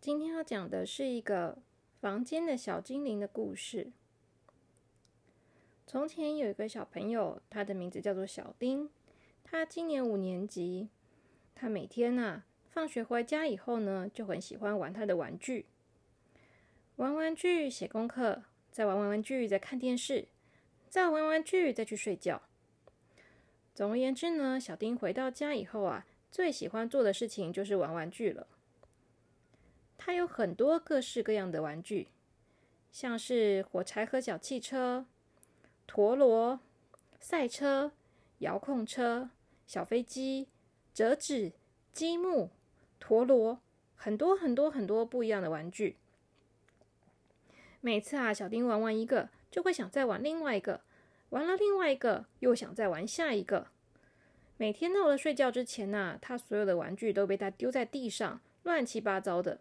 今天要讲的是一个房间的小精灵的故事。从前有一个小朋友，他的名字叫做小丁，他今年五年级。他每天啊，放学回家以后呢，就很喜欢玩他的玩具，玩玩具、写功课，再玩玩玩具，再看电视，再玩玩具，再去睡觉。总而言之呢，小丁回到家以后啊，最喜欢做的事情就是玩玩具了。他有很多各式各样的玩具，像是火柴盒小汽车、陀螺、赛车、遥控车、小飞机、折纸、积木、陀螺，很多很多很多不一样的玩具。每次啊，小丁玩完一个，就会想再玩另外一个，玩了另外一个，又想再玩下一个。每天到了睡觉之前呢，他所有的玩具都被他丢在地上，乱七八糟的。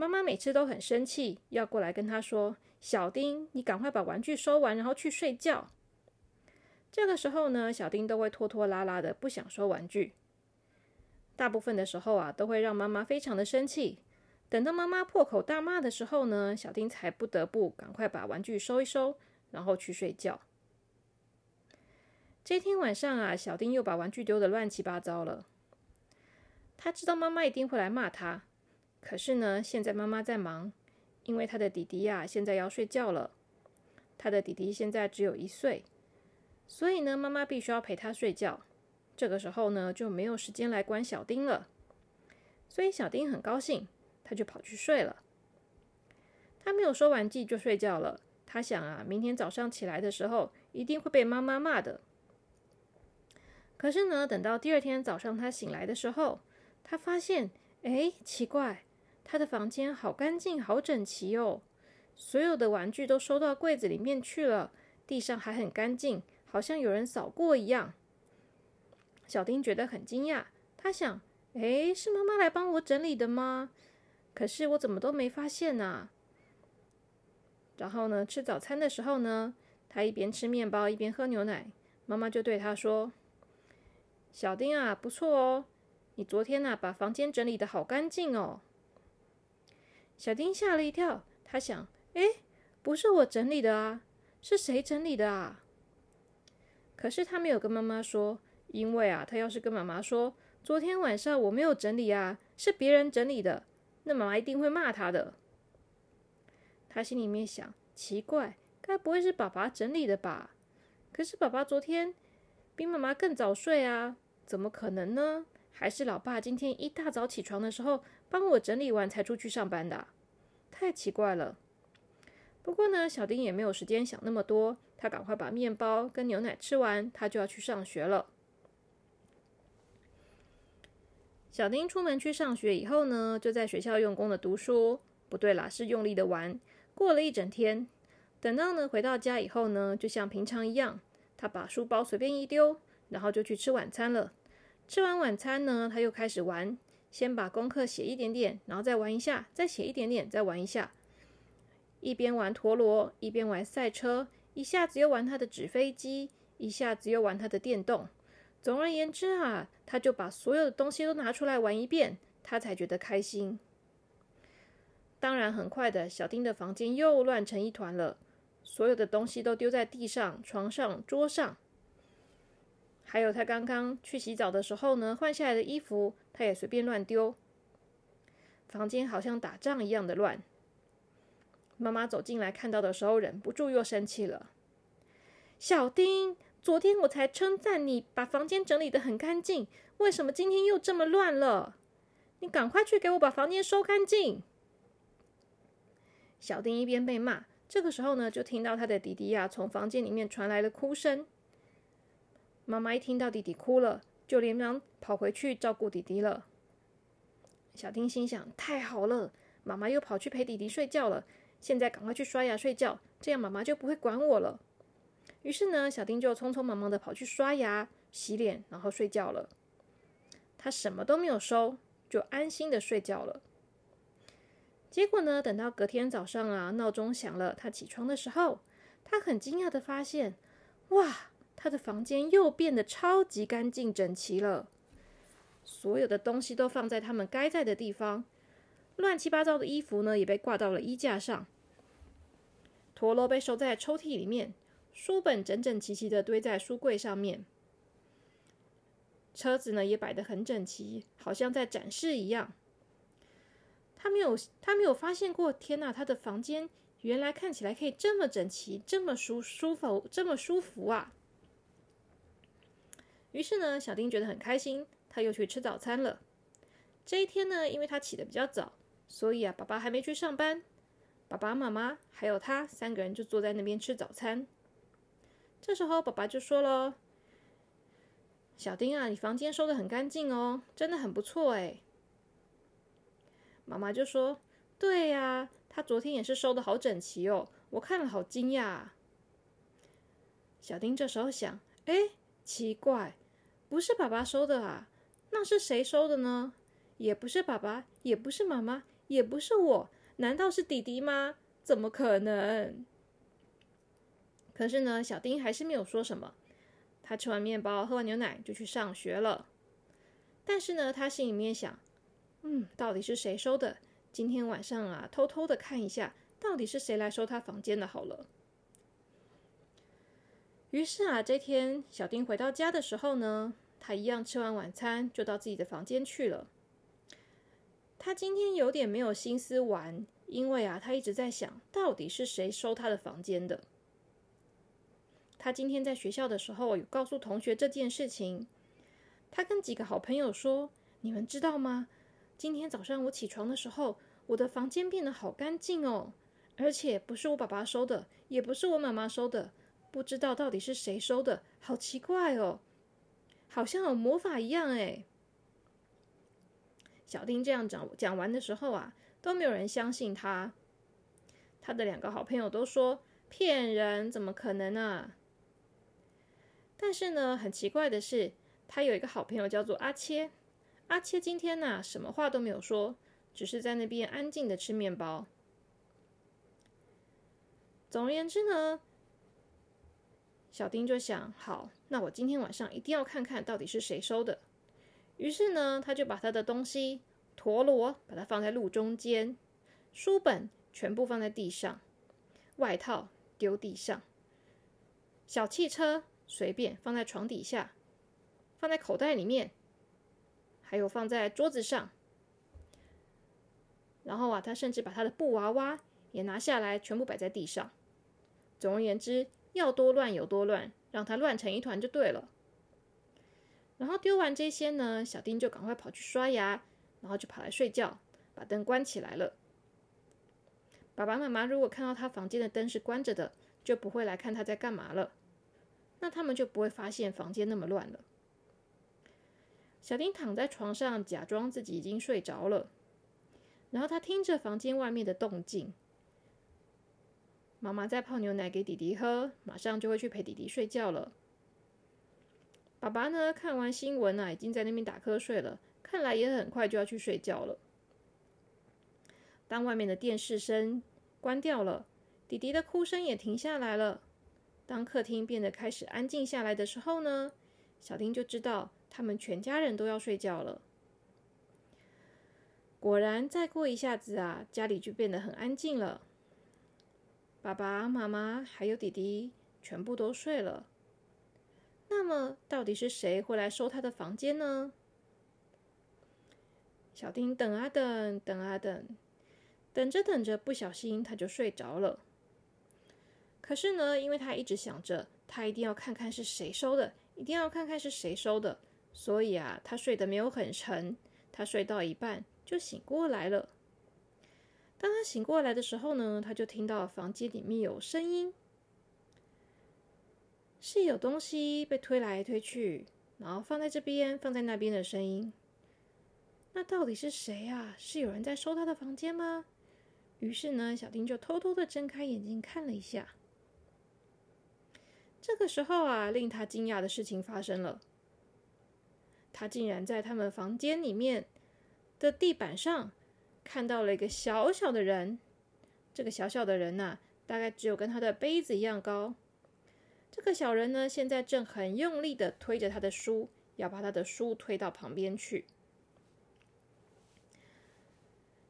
妈妈每次都很生气，要过来跟他说：“小丁，你赶快把玩具收完，然后去睡觉。”这个时候呢，小丁都会拖拖拉拉的，不想收玩具。大部分的时候啊，都会让妈妈非常的生气。等到妈妈破口大骂的时候呢，小丁才不得不赶快把玩具收一收，然后去睡觉。这天晚上啊，小丁又把玩具丢的乱七八糟了。他知道妈妈一定会来骂他。可是呢，现在妈妈在忙，因为他的弟弟呀，现在要睡觉了。他的弟弟现在只有一岁，所以呢，妈妈必须要陪他睡觉。这个时候呢，就没有时间来管小丁了。所以小丁很高兴，他就跑去睡了。他没有收玩具就睡觉了。他想啊，明天早上起来的时候，一定会被妈妈骂的。可是呢，等到第二天早上他醒来的时候，他发现，哎，奇怪。他的房间好干净，好整齐哦，所有的玩具都收到柜子里面去了，地上还很干净，好像有人扫过一样。小丁觉得很惊讶，他想：“诶，是妈妈来帮我整理的吗？可是我怎么都没发现呢？”然后呢，吃早餐的时候呢，他一边吃面包一边喝牛奶，妈妈就对他说：“小丁啊，不错哦，你昨天呐把房间整理的好干净哦。”小丁吓了一跳，他想：“哎，不是我整理的啊，是谁整理的啊？”可是他没有跟妈妈说，因为啊，他要是跟妈妈说昨天晚上我没有整理啊，是别人整理的，那妈妈一定会骂他的。他心里面想：奇怪，该不会是爸爸整理的吧？可是爸爸昨天比妈妈更早睡啊，怎么可能呢？还是老爸今天一大早起床的时候。帮我整理完才出去上班的，太奇怪了。不过呢，小丁也没有时间想那么多，他赶快把面包跟牛奶吃完，他就要去上学了。小丁出门去上学以后呢，就在学校用功的读书，不对啦，是用力的玩。过了一整天，等到呢回到家以后呢，就像平常一样，他把书包随便一丢，然后就去吃晚餐了。吃完晚餐呢，他又开始玩。先把功课写一点点，然后再玩一下，再写一点点，再玩一下。一边玩陀螺，一边玩赛车，一下子又玩他的纸飞机，一下子又玩他的电动。总而言之啊，他就把所有的东西都拿出来玩一遍，他才觉得开心。当然，很快的小丁的房间又乱成一团了，所有的东西都丢在地上、床上、桌上。还有他刚刚去洗澡的时候呢，换下来的衣服他也随便乱丢。房间好像打仗一样的乱。妈妈走进来看到的时候，忍不住又生气了。小丁，昨天我才称赞你把房间整理的很干净，为什么今天又这么乱了？你赶快去给我把房间收干净。小丁一边被骂，这个时候呢，就听到他的弟弟呀从房间里面传来了哭声。妈妈一听到弟弟哭了，就连忙跑回去照顾弟弟了。小丁心想：太好了，妈妈又跑去陪弟弟睡觉了。现在赶快去刷牙睡觉，这样妈妈就不会管我了。于是呢，小丁就匆匆忙忙的跑去刷牙、洗脸，然后睡觉了。他什么都没有收，就安心的睡觉了。结果呢，等到隔天早上啊，闹钟响了，他起床的时候，他很惊讶的发现，哇！他的房间又变得超级干净整齐了，所有的东西都放在他们该在的地方，乱七八糟的衣服呢也被挂到了衣架上，陀螺被收在抽屉里面，书本整整齐齐的堆在书柜上面，车子呢也摆得很整齐，好像在展示一样。他没有，他没有发现过，天哪！他的房间原来看起来可以这么整齐，这么舒舒服，这么舒服啊！于是呢，小丁觉得很开心，他又去吃早餐了。这一天呢，因为他起得比较早，所以啊，爸爸还没去上班，爸爸妈妈还有他三个人就坐在那边吃早餐。这时候，爸爸就说了：“小丁啊，你房间收的很干净哦，真的很不错哎。”妈妈就说：“对呀，他昨天也是收的好整齐哦，我看了好惊讶。”小丁这时候想：“哎，奇怪，不是爸爸收的啊，那是谁收的呢？也不是爸爸，也不是妈妈，也不是我，难道是弟弟吗？怎么可能？”可是呢，小丁还是没有说什么。他吃完面包，喝完牛奶，就去上学了。但是呢，他心里面想。嗯，到底是谁收的？今天晚上啊，偷偷的看一下，到底是谁来收他房间的？好了。于是啊，这天小丁回到家的时候呢，他一样吃完晚餐就到自己的房间去了。他今天有点没有心思玩，因为啊，他一直在想到底是谁收他的房间的。他今天在学校的时候有告诉同学这件事情，他跟几个好朋友说：“你们知道吗？”今天早上我起床的时候，我的房间变得好干净哦，而且不是我爸爸收的，也不是我妈妈收的，不知道到底是谁收的，好奇怪哦，好像有魔法一样哎。小丁这样讲讲完的时候啊，都没有人相信他，他的两个好朋友都说骗人，怎么可能啊？但是呢，很奇怪的是，他有一个好朋友叫做阿切。阿切今天呢，什么话都没有说，只是在那边安静的吃面包。总而言之呢，小丁就想：好，那我今天晚上一定要看看到底是谁收的。于是呢，他就把他的东西陀螺把它放在路中间，书本全部放在地上，外套丢地上，小汽车随便放在床底下，放在口袋里面。还有放在桌子上，然后啊，他甚至把他的布娃娃也拿下来，全部摆在地上。总而言之，要多乱有多乱，让他乱成一团就对了。然后丢完这些呢，小丁就赶快跑去刷牙，然后就跑来睡觉，把灯关起来了。爸爸妈妈如果看到他房间的灯是关着的，就不会来看他在干嘛了，那他们就不会发现房间那么乱了。小丁躺在床上，假装自己已经睡着了。然后他听着房间外面的动静，妈妈在泡牛奶给弟弟喝，马上就会去陪弟弟睡觉了。爸爸呢，看完新闻啊，已经在那边打瞌睡了，看来也很快就要去睡觉了。当外面的电视声关掉了，弟弟的哭声也停下来了。当客厅变得开始安静下来的时候呢，小丁就知道。他们全家人都要睡觉了。果然，再过一下子啊，家里就变得很安静了。爸爸妈妈还有弟弟全部都睡了。那么，到底是谁会来收他的房间呢？小丁等啊等，等啊等，等着等着，不小心他就睡着了。可是呢，因为他一直想着，他一定要看看是谁收的，一定要看看是谁收的。所以啊，他睡得没有很沉，他睡到一半就醒过来了。当他醒过来的时候呢，他就听到房间里面有声音，是有东西被推来推去，然后放在这边、放在那边的声音。那到底是谁啊？是有人在收他的房间吗？于是呢，小丁就偷偷的睁开眼睛看了一下。这个时候啊，令他惊讶的事情发生了。他竟然在他们房间里面的地板上看到了一个小小的人。这个小小的人呐，大概只有跟他的杯子一样高。这个小人呢，现在正很用力的推着他的书，要把他的书推到旁边去。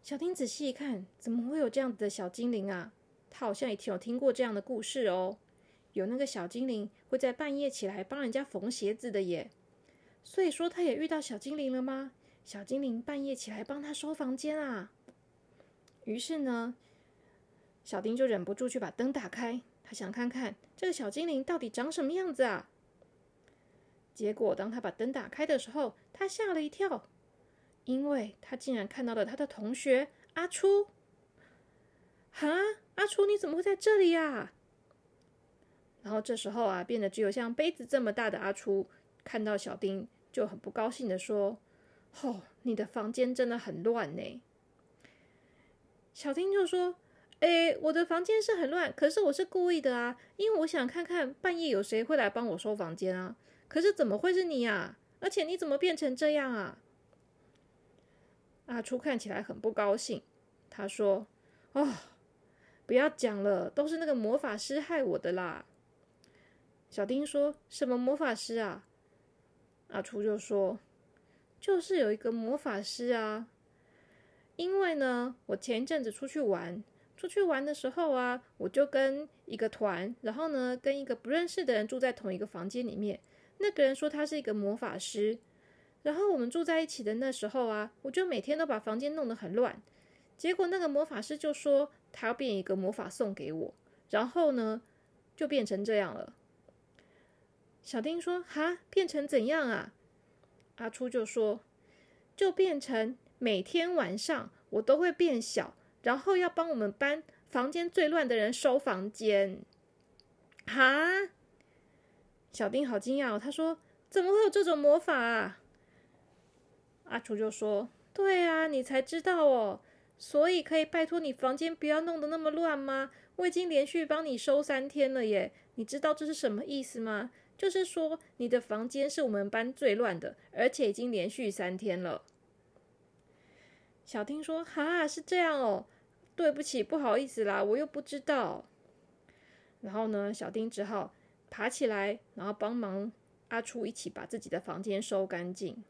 小丁仔细一看，怎么会有这样子的小精灵啊？他好像也有听过这样的故事哦。有那个小精灵会在半夜起来帮人家缝鞋子的耶。所以说，他也遇到小精灵了吗？小精灵半夜起来帮他收房间啊。于是呢，小丁就忍不住去把灯打开，他想看看这个小精灵到底长什么样子啊。结果，当他把灯打开的时候，他吓了一跳，因为他竟然看到了他的同学阿初。哈，阿初，你怎么会在这里呀？然后这时候啊，变得只有像杯子这么大的阿初看到小丁，就很不高兴的说：“哦，你的房间真的很乱呢。”小丁就说：“哎，我的房间是很乱，可是我是故意的啊，因为我想看看半夜有谁会来帮我收房间啊。可是怎么会是你呀？而且你怎么变成这样啊？”阿初看起来很不高兴，他说：“哦，不要讲了，都是那个魔法师害我的啦。”小丁说：“什么魔法师啊？”阿初就说：“就是有一个魔法师啊。”因为呢，我前一阵子出去玩，出去玩的时候啊，我就跟一个团，然后呢，跟一个不认识的人住在同一个房间里面。那个人说他是一个魔法师，然后我们住在一起的那时候啊，我就每天都把房间弄得很乱。结果那个魔法师就说他要变一个魔法送给我，然后呢，就变成这样了。小丁说：“哈，变成怎样啊？”阿初就说：“就变成。”每天晚上我都会变小，然后要帮我们班房间最乱的人收房间。哈，小丁好惊讶哦，他说：“怎么会有这种魔法啊？”阿初就说：“对啊，你才知道哦，所以可以拜托你房间不要弄得那么乱吗？我已经连续帮你收三天了耶，你知道这是什么意思吗？就是说你的房间是我们班最乱的，而且已经连续三天了。”小丁说：“哈，是这样哦，对不起，不好意思啦，我又不知道。”然后呢，小丁只好爬起来，然后帮忙阿初一起把自己的房间收干净。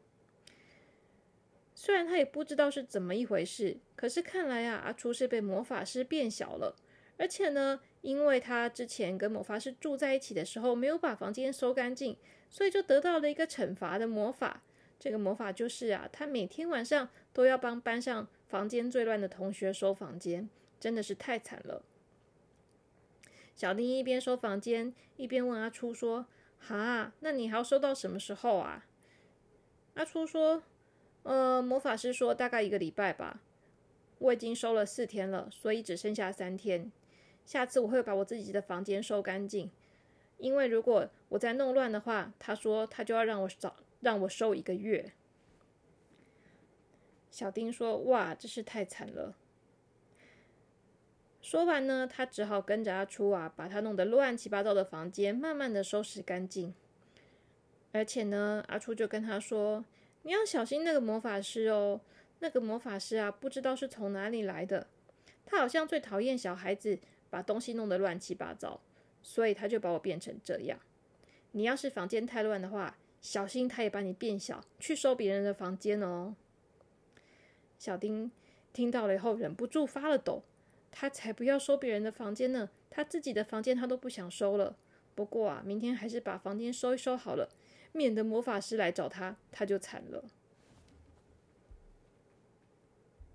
虽然他也不知道是怎么一回事，可是看来啊，阿初是被魔法师变小了，而且呢，因为他之前跟魔法师住在一起的时候没有把房间收干净，所以就得到了一个惩罚的魔法。这个魔法就是啊，他每天晚上都要帮班上房间最乱的同学收房间，真的是太惨了。小丁一边收房间，一边问阿初说：“哈，那你还要收到什么时候啊？”阿初说：“呃，魔法师说大概一个礼拜吧。我已经收了四天了，所以只剩下三天。下次我会把我自己的房间收干净，因为如果我再弄乱的话，他说他就要让我找。”让我收一个月。小丁说：“哇，真是太惨了。”说完呢，他只好跟着阿初啊，把他弄得乱七八糟的房间慢慢的收拾干净。而且呢，阿初就跟他说：“你要小心那个魔法师哦，那个魔法师啊，不知道是从哪里来的。他好像最讨厌小孩子把东西弄得乱七八糟，所以他就把我变成这样。你要是房间太乱的话。”小心，他也把你变小，去收别人的房间哦。小丁听到了以后，忍不住发了抖。他才不要收别人的房间呢，他自己的房间他都不想收了。不过啊，明天还是把房间收一收好了，免得魔法师来找他，他就惨了。